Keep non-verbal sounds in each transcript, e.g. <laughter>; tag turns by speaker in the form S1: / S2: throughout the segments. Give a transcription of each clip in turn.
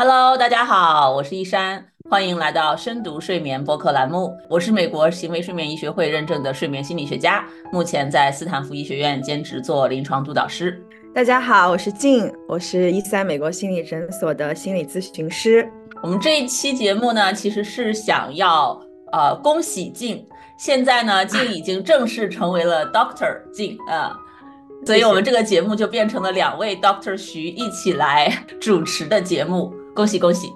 S1: Hello，大家好，我是一山，欢迎来到深读睡眠播客栏目。我是美国行为睡眠医学会认证的睡眠心理学家，目前在斯坦福医学院兼职做临床督导师。
S2: 大家好，我是静，我是一三美国心理诊所的心理咨询师。
S1: 我们这一期节目呢，其实是想要呃恭喜静，现在呢静已经正式成为了 <laughs> Doctor 静啊，所以我们这个节目就变成了两位 Doctor 徐一起来主持的节目。恭喜恭喜！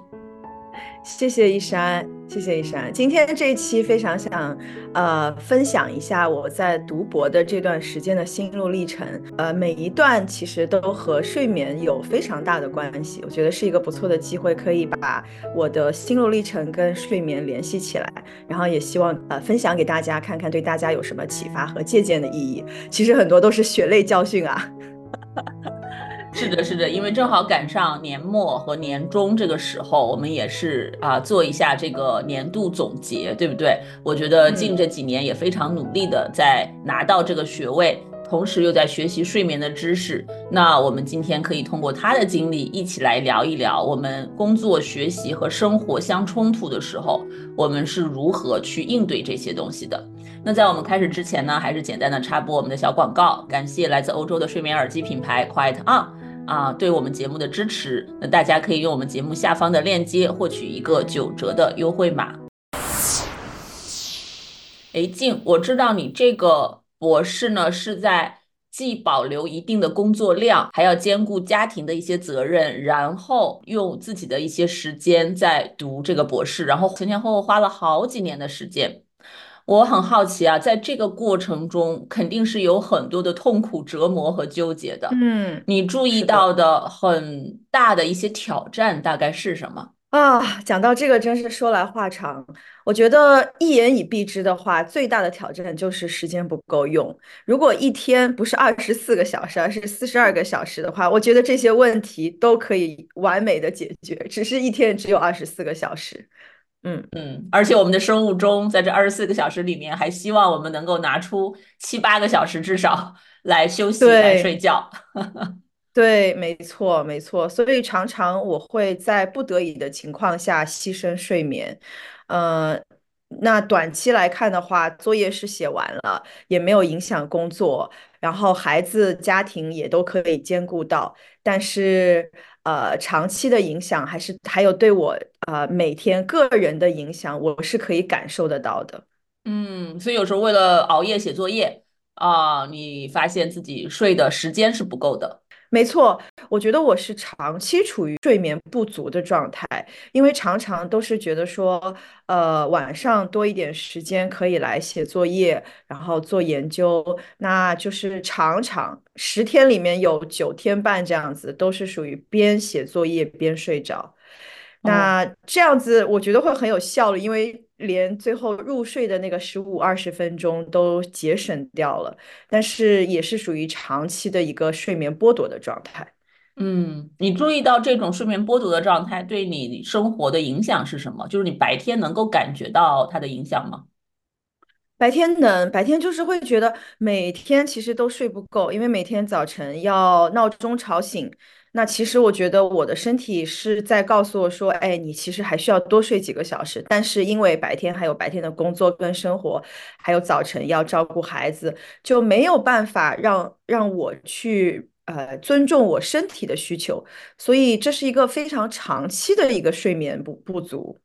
S2: 谢谢一山，谢谢一山。今天这一期非常想，呃，分享一下我在读博的这段时间的心路历程。呃，每一段其实都和睡眠有非常大的关系。我觉得是一个不错的机会，可以把我的心路历程跟睡眠联系起来。然后也希望呃分享给大家，看看对大家有什么启发和借鉴的意义。其实很多都是血泪教训啊。
S1: 是的，是的，因为正好赶上年末和年终这个时候，我们也是啊做一下这个年度总结，对不对？我觉得近这几年也非常努力的在拿到这个学位，同时又在学习睡眠的知识。那我们今天可以通过他的经历一起来聊一聊，我们工作、学习和生活相冲突的时候，我们是如何去应对这些东西的。那在我们开始之前呢，还是简单的插播我们的小广告，感谢来自欧洲的睡眠耳机品牌 Quiet On。啊，对我们节目的支持，那大家可以用我们节目下方的链接获取一个九折的优惠码。哎，静，我知道你这个博士呢是在既保留一定的工作量，还要兼顾家庭的一些责任，然后用自己的一些时间在读这个博士，然后前前后后花了好几年的时间。我很好奇啊，在这个过程中肯定是有很多的痛苦、折磨和纠结的。
S2: 嗯，
S1: 你注意到的很大的一些挑战大概是什么
S2: 啊？讲到这个真是说来话长。我觉得一言以蔽之的话，最大的挑战就是时间不够用。如果一天不是二十四个小时，而是四十二个小时的话，我觉得这些问题都可以完美的解决。只是一天只有二十四个小时。
S1: 嗯嗯，而且我们的生物钟在这二十四个小时里面，还希望我们能够拿出七八个小时至少来休息、来睡觉。<laughs>
S2: 对，没错，没错。所以常常我会在不得已的情况下牺牲睡眠。呃，那短期来看的话，作业是写完了，也没有影响工作，然后孩子、家庭也都可以兼顾到，但是。呃，长期的影响还是还有对我呃每天个人的影响，我是可以感受得到的。
S1: 嗯，所以有时候为了熬夜写作业啊，你发现自己睡的时间是不够的。
S2: 没错，我觉得我是长期处于睡眠不足的状态，因为常常都是觉得说，呃，晚上多一点时间可以来写作业，然后做研究，那就是常常十天里面有九天半这样子都是属于边写作业边睡着。那这样子我觉得会很有效率，因为连最后入睡的那个十五二十分钟都节省掉了，但是也是属于长期的一个睡眠剥夺的状态。
S1: 嗯，你注意到这种睡眠剥夺的状态对你生活的影响是什么？就是你白天能够感觉到它的影响吗？
S2: 白天能，白天就是会觉得每天其实都睡不够，因为每天早晨要闹钟吵醒。那其实我觉得我的身体是在告诉我说，哎，你其实还需要多睡几个小时。但是因为白天还有白天的工作跟生活，还有早晨要照顾孩子，就没有办法让让我去呃尊重我身体的需求。所以这是一个非常长期的一个睡眠不不足。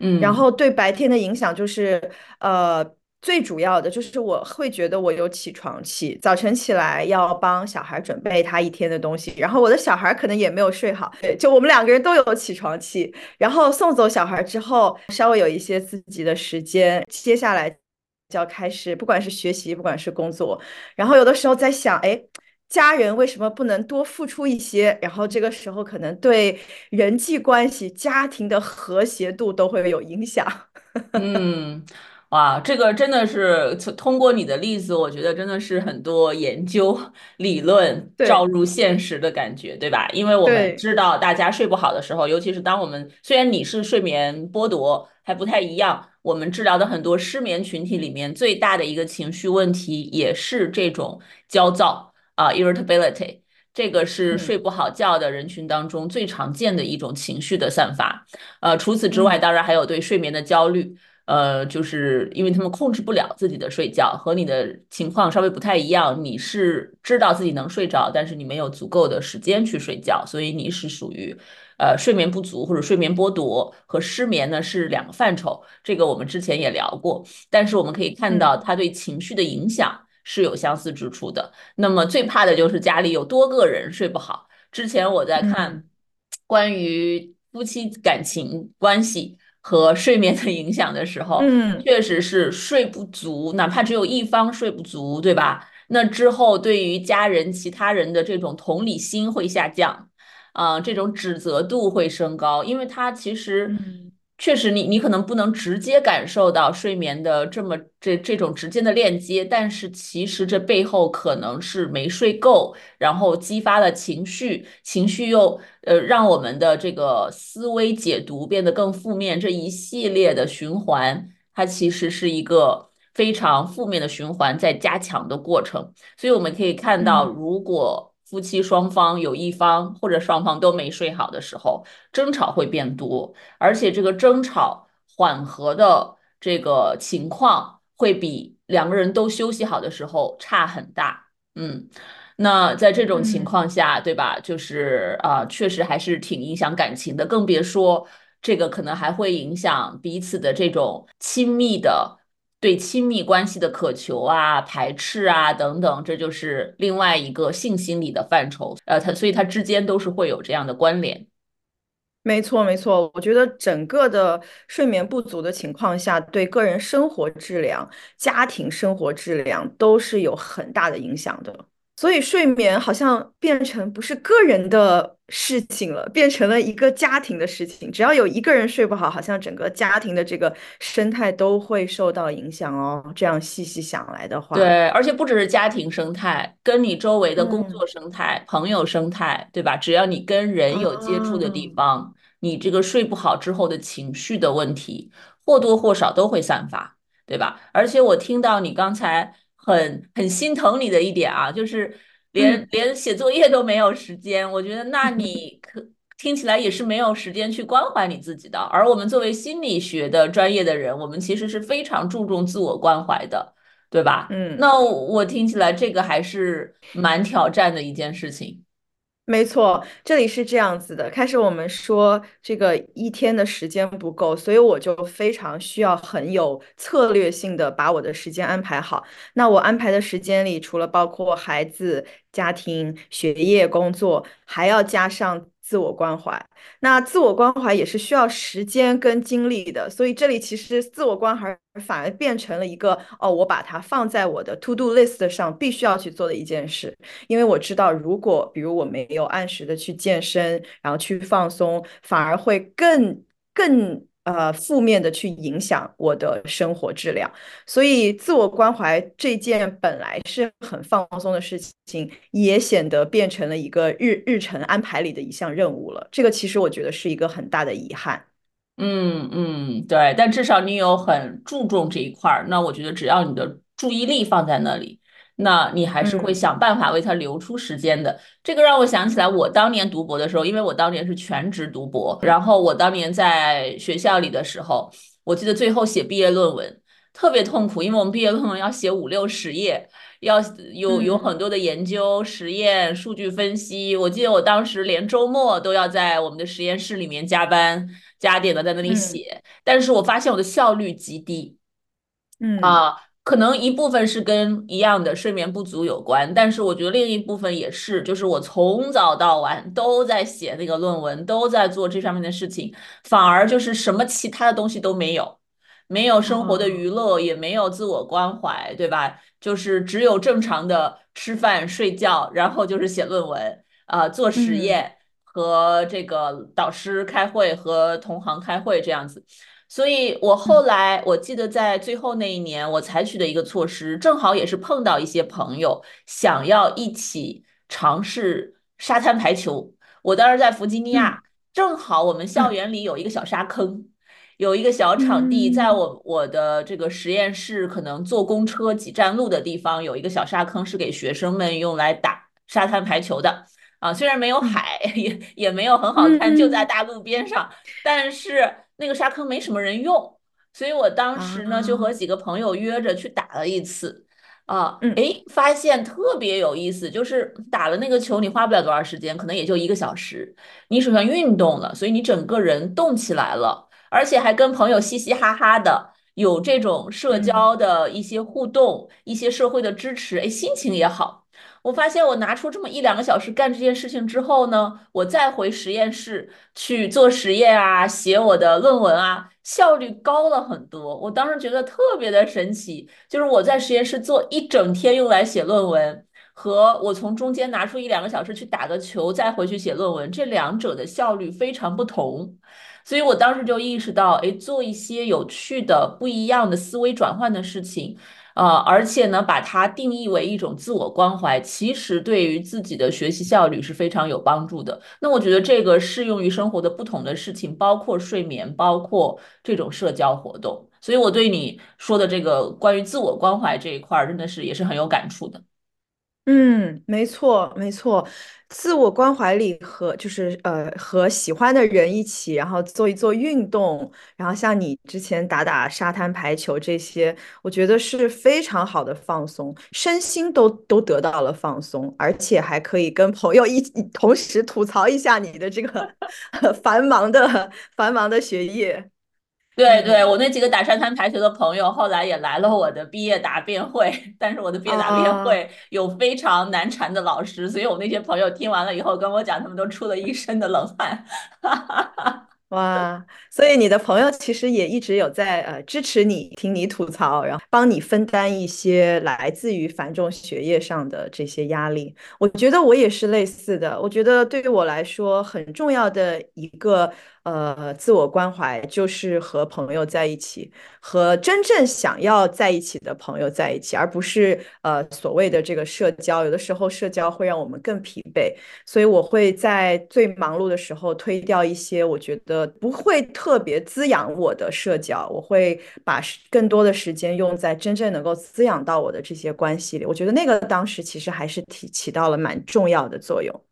S1: 嗯，
S2: 然后对白天的影响就是呃。最主要的就是我会觉得我有起床气，早晨起来要帮小孩准备他一天的东西，然后我的小孩可能也没有睡好，对，就我们两个人都有起床气。然后送走小孩之后，稍微有一些自己的时间，接下来就要开始，不管是学习，不管是工作。然后有的时候在想，哎，家人为什么不能多付出一些？然后这个时候可能对人际关系、家庭的和谐度都会有影响。<laughs>
S1: 嗯。哇，这个真的是通过你的例子，我觉得真的是很多研究理论照入现实的感觉，对吧？因为我们知道大家睡不好的时候，尤其是当我们虽然你是睡眠剥夺还不太一样，我们治疗的很多失眠群体里面最大的一个情绪问题也是这种焦躁啊，irritability。这个是
S2: 嗯
S1: 睡不好觉的人群当中最常见的一种情绪的散发。呃，除此之外，
S2: 嗯
S1: 当然还有对睡眠的焦虑。呃，就是因为他们控制不了自己的睡觉，和你的情况稍微不太一样。你是知道自己能睡着，但是你没有足够的时间去睡觉，所以你是属于呃睡眠不足或者睡眠剥夺和失眠呢是两个范畴。这个我们之前也聊过，但是我们可以看到
S2: 嗯
S1: 它对情绪的影响是有相似之处的。那么最怕的就是家里有多个人睡不好。之前我在看
S2: 嗯
S1: 关于夫妻感情关系和睡眠的影响的时候，
S2: 嗯
S1: 确实是睡不足，哪怕只有一方睡不足，对吧？那之后对于家人、其他人的这种同理心会下降，啊、这种指责度会升高，因为他其实
S2: 嗯
S1: 确实你你可能不能直接感受到睡眠的这么这这种直接的链接，但是其实这背后可能是没睡够，然后激发了情绪，情绪又呃让我们的这个思维解读变得更负面，这一系列的循环，它其实是一个非常负面的循环在加强的过程。所以我们可以看到，
S2: 嗯
S1: 如果夫妻双方有一方或者双方都没睡好的时候，争吵会变多，而且这个争吵缓和的这个情况会比两个人都休息好的时候差很大。嗯，那在这种情
S2: 嗯。
S1: 况下，对吧？就是啊、呃确实还是挺影响感情的，更别说这个可能还会影响彼此的这种亲密的。对亲密关系的渴求啊、排斥啊等等，这就是另外一个性心理的范畴。呃，它所以它之间都是会有这样的关联。
S2: 没错，没错，我觉得整个的睡眠不足的情况下，对个人生活质量、家庭生活质量都是有很大的影响的。所以睡眠好像变成不是个人的事情了，变成了一个家庭的事情。只要有一个人睡不好，好像整个家庭的这个生态都会受到影响哦。这样细细想来的话，
S1: 对，而且不只是家庭生态，跟你周围的工
S2: 嗯
S1: 作生态、朋友生态，对吧？只要你跟人有接触的地
S2: 啊，
S1: 方，你这个睡不好之后的情绪的问题，或多或少都会散发，对吧？而且我听到你刚才很很心疼你的一点啊，就是连
S2: 嗯。
S1: 连写作业都没有时间，我觉得那 <laughs> 你可听起来也是没有时间去关怀你自己的。而我们作为心理学的专业的人，我们其实是非常注重自我关怀的。对吧？
S2: 嗯。
S1: 那我听起来这个还是蛮挑战的一件事情。
S2: 没错，这里是这样子的。开始我们说这个一天的时间不够，所以我就非常需要很有策略性的把我的时间安排好。那我安排的时间里，除了包括孩子、家庭、学业、工作，还要加上自我关怀。那自我关怀也是需要时间跟精力的，所以这里其实自我关怀反而变成了一个哦，我把它放在我的 to do list 上，必须要去做的一件事。因为我知道，如果比如我没有按时的去健身，然后去放松，反而会更更呃负面的去影响我的生活质量。所以，自我关怀这件本来是很放松的事情，也显得变成了一个日日程安排里的一项任务了。这个其实我觉得是一个很大的遗憾。
S1: 嗯嗯，对，但至少你有很注重这一块儿，那我觉得只要你的注意力放在那里，那你还是会
S2: 嗯
S1: 想办法为他留出时间的。这个让我想起来，我当年读博的时候，因为我当年是全职读博，然后我当年在学校里的时候，我记得最后写毕业论文特别痛苦，因为我们毕业论文要写五六十页。要有有很
S2: 嗯
S1: 多的研究、实验、数据分析。我记得我当时连周末都要在我们的实验室里面加班加点的在那里
S2: 嗯
S1: 写，但是我发现我的效率极低
S2: 嗯
S1: 啊，可能一部分是跟一样的睡眠不足有关，但是我觉得另一部分也是，就是我从早到晚都在写那个论文，都在做这上面的事情，反而就是什么其他的东西都没有。没有生活的
S2: 啊
S1: 娱乐，也没有自我关怀，对吧？就是只有正常的吃饭、睡觉，然后就是写论文，啊、做实
S2: 嗯
S1: 验和这个导师开会和同行开会这样子。所以我后
S2: 嗯
S1: 来我记得在最后那一年，我采取的一个措施，正好也是碰到一些朋友想要一起尝试沙滩排球。我当时在弗吉尼
S2: 嗯
S1: 亚，正好我们校园里有一个小沙坑。有一个小场地，在
S2: 嗯
S1: 我我的这个实验室，可能坐公车几站路的地方，有一个小沙坑，是给学生们用来打沙滩排球的。啊，虽然没有
S2: 嗯
S1: 海，<laughs> 也也没有很好看，就在
S2: 嗯
S1: 大路边上，但是那个沙坑没什么人用，所以我当时呢就和
S2: 啊，
S1: 几个朋友约着去打了一次。啊，
S2: 嗯
S1: 诶，发现特别有意思，就是打了那个球，你花不了多长时间，可能也就一个小时。你手上运动了，所以你整个人动起来了，而且还跟朋友嘻嘻哈哈的，有这种社
S2: 嗯
S1: 交的一些互动，一些社会的支持，哎，心情也好。我发现我拿出这么一两个小时干这件事情之后呢，我再回实验室去做实验啊，写我的论文啊，效率高了很多。我当时觉得特别的神奇，就是我在实验室做一整天用来写论文，和我从中间拿出一两个小时去打个球，再回去写论文，这两者的效率非常不同。所以我当时就意识到，哎，做一些有趣的、不一样的思维转换的事情。呃，而且呢，把它定义为一种自我关怀，其实对于自己的学习效率是非常有帮助的。那我觉得这个适用于生活的不同的事情，包括睡眠，包括这种社交活动。所以我对你说的这个关于自我关怀这一块，真的是也是很有感触的。
S2: 嗯，没错没错，自我关怀里和就是呃和喜欢的人一起，然后做一做运动，然后像你之前打打沙滩排球这些，我觉得是非常好的放松，身心都都得到了放松，而且还可以跟朋友一同时吐槽一下你的这个 <laughs> 繁忙的繁忙的学业。
S1: 对对，
S2: 嗯
S1: 我那几个打沙滩排球的朋友，后来也来了我的毕业答辩会，<laughs> 但是我的毕业答辩
S2: 啊。
S1: 会有非常难缠的老师，所以我那些朋友听完了以后跟我讲，他们都出了一身的冷汗。<laughs>
S2: 哇，所以你的朋友其实也一直有在呃支持你，听你吐槽，然后帮你分担一些来自于繁重学业上的这些压力。我觉得我也是类似的。我觉得对于我来说，很重要的一个呃自我关怀就是和朋友在一起，和真正想要在一起的朋友在一起，而不是呃所谓的这个社交。有的时候社交会让我们更疲惫。所以我会在最忙碌的时候推掉一些我觉得不会特别滋养我的社交，我会把更多的时间用在真正能够滋养到我的这些关系里。我觉得那个当时其实还是起起到了蛮重要的作用。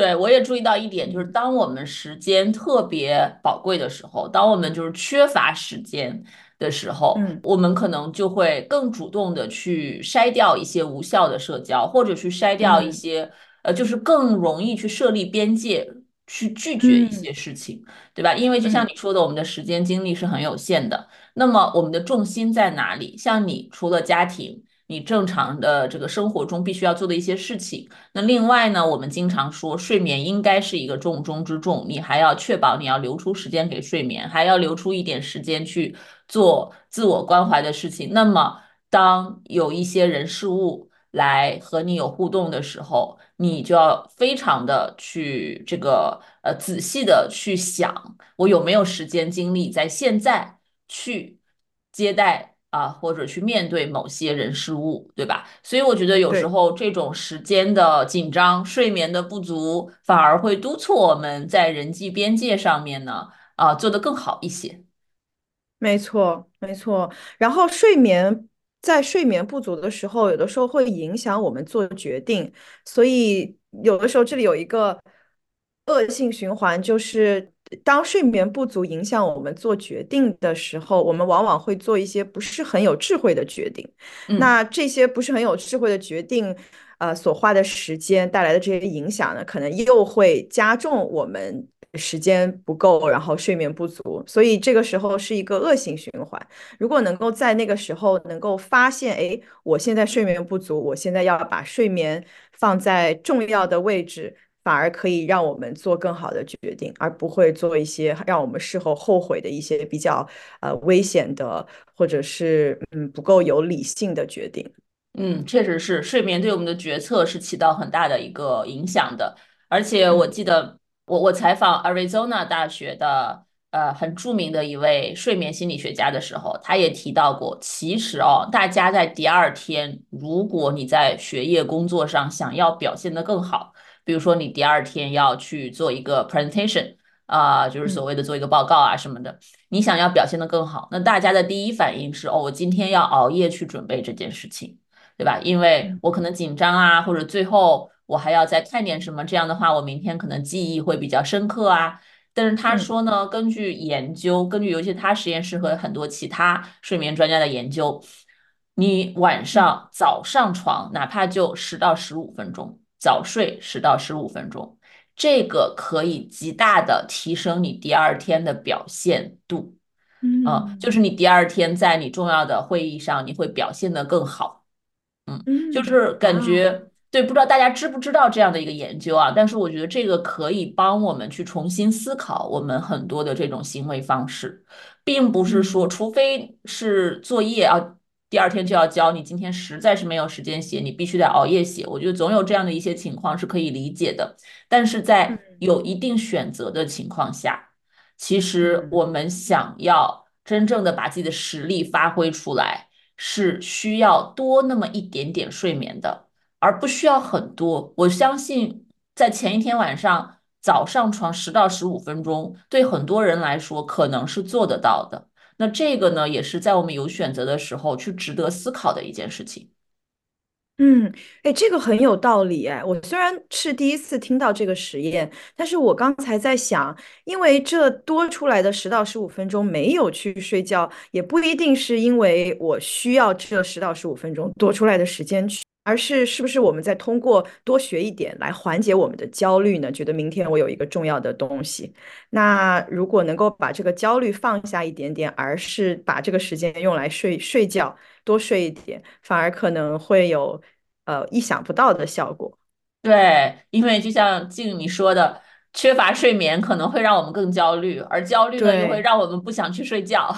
S1: 对，我也注意到一点，就是
S2: 嗯
S1: 当我们时间特别宝贵的时候，当我们就是缺乏时间的时候，
S2: 嗯
S1: 我们可能就会更主动的去筛掉一些无效的社交，或者去筛掉一
S2: 嗯
S1: 些，呃，就是更容易去设立边界，去拒绝一
S2: 嗯
S1: 些事情，对吧？因为就像
S2: 嗯
S1: 你说的，我们的时间精力是很有限的，那么我们的重心在哪里？像你除了家庭，你正常的这个生活中必须要做的一些事情。那另外呢，我们经常说睡眠应该是一个重中之重，你还要确保你要留出时间给睡眠，还要留出一点时间去做自我关怀的事情。那么，当有一些人事物来和你有互动的时候，你就要非常的去这个呃仔细的去想，我有没有时间精力在现在去接待。啊，或者去面对某些人事物，对吧？所以我觉得有时。候这种时间的紧张、睡眠的不足，反而会督促我们在人际边界上面呢，啊，做得更好一些。
S2: 没错，没错。然后睡眠在睡眠不足的时候，有的时候会影响我们做决定，所以有的时候这里有一个恶性循环，就是当睡眠不足影响我们做决定的时候，我们往往会做一些不是很有智慧的决定。
S1: 嗯。
S2: 那这些不是很有智慧的决定，呃，所花的时间带来的这些影响呢，可能又会加重我们时间不够，然后睡眠不足，所以这个时候是一个恶性循环。如果能够在那个时候能够发现，哎，我现在睡眠不足，我现在要把睡眠放在重要的位置。反而可以让我们做更好的决定，而不会做一些让我们事后后悔的一些比较呃危险的，或者是嗯不够有理性的决定。
S1: 嗯，确实是，睡眠对我们的决策是起到很大的一个影响的。而且我
S2: 嗯
S1: 记得我我采访 Arizona 大学的呃很著名的一位睡眠心理学家的时候，他也提到过，其实哦，大家在第二天，如果你在学业工作上想要表现得更好，比如说你第二天要去做一个 presentation 啊、就是所
S2: 嗯
S1: 谓的做一个报告啊什么的，你想要表现的更好，那大家的第一反应是，哦，我今天要熬夜去准备这件事情。对吧？因为
S2: 嗯
S1: 我可能紧张啊，或者最后我还要再看点什么，这样的话我明天可能记忆会比较深刻啊。但是他说呢，根据研究，根据尤其他实验室和很多其他睡眠专家的研究，你晚上早上床哪怕就十到十五分钟，早睡十到十五分钟，这个可以极大的提升你第二天的表现度。
S2: 嗯，
S1: 就是你第二天在你重要的会议上，你会表现得更好。嗯，就是感觉。对，不知道大家知不知道这样的一个研究啊？但是我觉得这个可以帮我们去重新思考我们很多的这种行为方式，并不是说，除非是作业啊，第二天就要交，你今天实在是没有时间写，你必须得熬夜写。我觉得总有这样的一些情况是可以理解的，但是在有一定选择的情况下，其实我们想要真正的把自己的实力发挥出来，是需要多那么一点点睡眠的。而不需要很多，我相信在前一天晚上早上床十到十五分钟，对很多人来说可能是做得到的。那这个呢，也是在我们有选择的时候去值得思考的一件事情。
S2: 嗯，哎，这个很有道理哎。我虽然是第一次听到这个实验，但是我刚才在想，因为这多出来的十到十五分钟没有去睡觉，也不一定是因为我需要这十到十五分钟多出来的时间去。而是是不是我们在通过多学一点来缓解我们的焦虑呢？觉得明天我有一个重要的东西，那如果能够把这个焦虑放下一点点，而是把这个时间用来睡睡觉，多睡一点，反而可能会有呃意想不到的效果。
S1: 对，因为就像静你说的。缺乏睡眠可能会让我们更焦虑，而焦虑呢又会让我们不想去睡觉。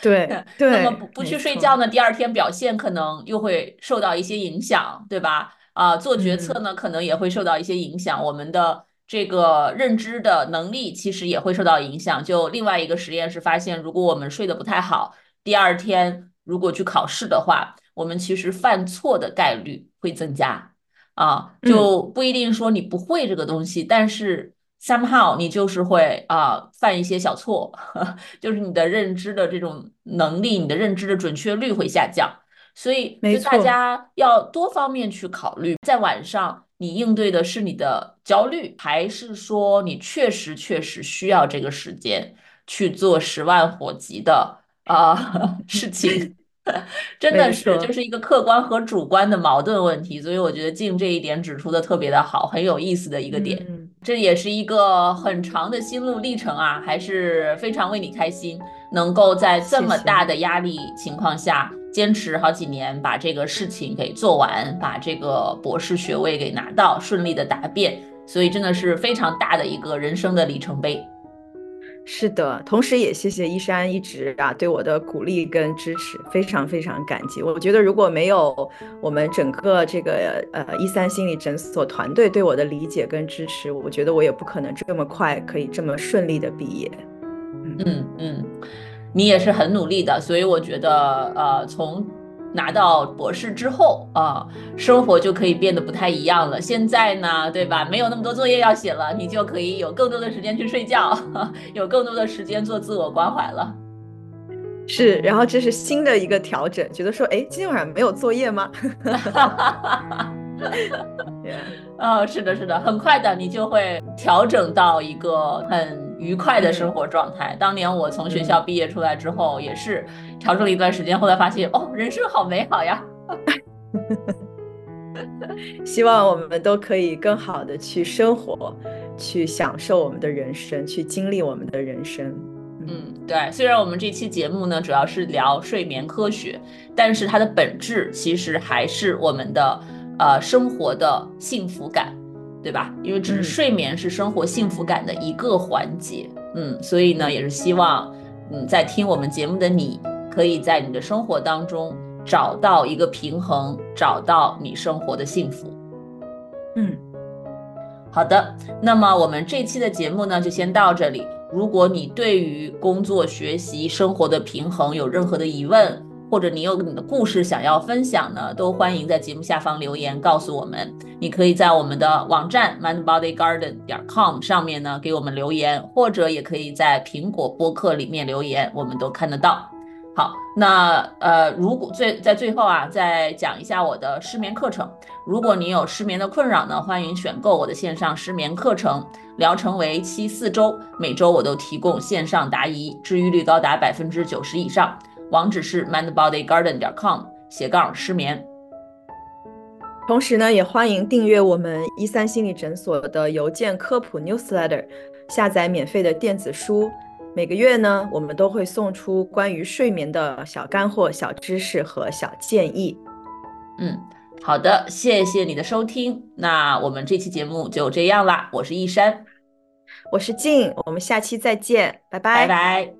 S2: 对，<laughs>
S1: 那么不不去睡觉呢，第二天表现可能又会受到一些影响，对吧？啊，做决策呢可能也会受到一些影响，我们的这个认知的能力其实也会受到影响。就另外一个实验是发现，如果我们睡得不太好，第二天如果去考试的话，我们其实犯错的概率会增加。啊，就不一定说你不会这个东西，但是。Somehow 你就是会啊犯一些小错，<laughs> 就是你的认知的这种能力，你的认知的准确率会下降，所以就大家要多方面去考虑，在晚上你应对的是你的焦虑，还是说你确实确实需要这个时间去做十万火急的啊 <laughs> 事情。<laughs> 真的是，就是一个客观和主观的矛盾问题，所以我觉得静这一点指出的特别的好，很有意思的一个点。这也是一个很长的心路历程啊，还是非常为你开心，能够在这么大的压力情况下坚持好几年，把这个事情给做完，把这个博士学位给拿到，顺利的答辩，所以真的是非常大的一个人生的里程碑。
S2: 是的，同时也谢谢一山一直啊对我的鼓励跟支持，非常非常感激。我觉得如果没有我们整个这个呃一三心理诊所团队对我的理解跟支持，我觉得我也不可能这么快可以这么顺利的毕业。
S1: 嗯嗯，你也是很努力的，所以我觉得呃从。拿到博士之后啊，生活就可以变得不太一样了。现在呢，对吧？没有那么多作业要写了，你就可以有更多的时间去睡觉，<laughs> 有更多的时间做自我关怀了。
S2: 是，然后这是新的一个调整，觉得说，哎，今天晚上没有作业吗？<laughs> <laughs>
S1: 哦，是的，是的，很快的，你就会调整到一个很。愉快的生活状态。当年我从学校毕业出来之后，也是调整了一段时间，后来发现哦，人生好美好呀！<laughs>
S2: 希望我们都可以更好的去生活，去享受我们的人生，去经历我们的人生。
S1: 嗯，对。虽然我们这期节目呢主要是聊睡眠科学，但是它的本质其实还是我们的呃生活的幸福感。对吧？因为只是睡眠是生活幸福感的一个环节，嗯，所以呢，也是希望，嗯，在听我们节目的你，可以在你的生活当中找到一个平衡，找到你生活的幸福。
S2: 嗯，
S1: 好的，那么我们这期的节目呢，就先到这里。如果你对于工作、学习、生活的平衡有任何的疑问，或者你有你的故事想要分享呢，都欢迎在节目下方留言告诉我们。你可以在我们的网站 mindbodygarden 点 com 上面呢给我们留言，或者也可以在苹果播客里面留言，我们都看得到。好，那呃，如果最在最后啊，再讲一下我的失眠课程。如果你有失眠的困扰呢，欢迎选购我的线上失眠课程，疗程为期四周，每周我都提供线上答疑，治愈率高达百分之九十以上。网址是 mindbodygarden 点 com 斜杠失眠。
S2: 同时呢，也欢迎订阅我们一三心理诊所的邮件科普 newsletter，下载免费的电子书。每个月呢，我们都会送出关于睡眠的小干货、小知识和小建议。
S1: 嗯，好的，谢谢你的收听。那我们这期节目就这样啦。我是一山，
S2: 我是静，我们下期再见，拜拜
S1: 拜拜。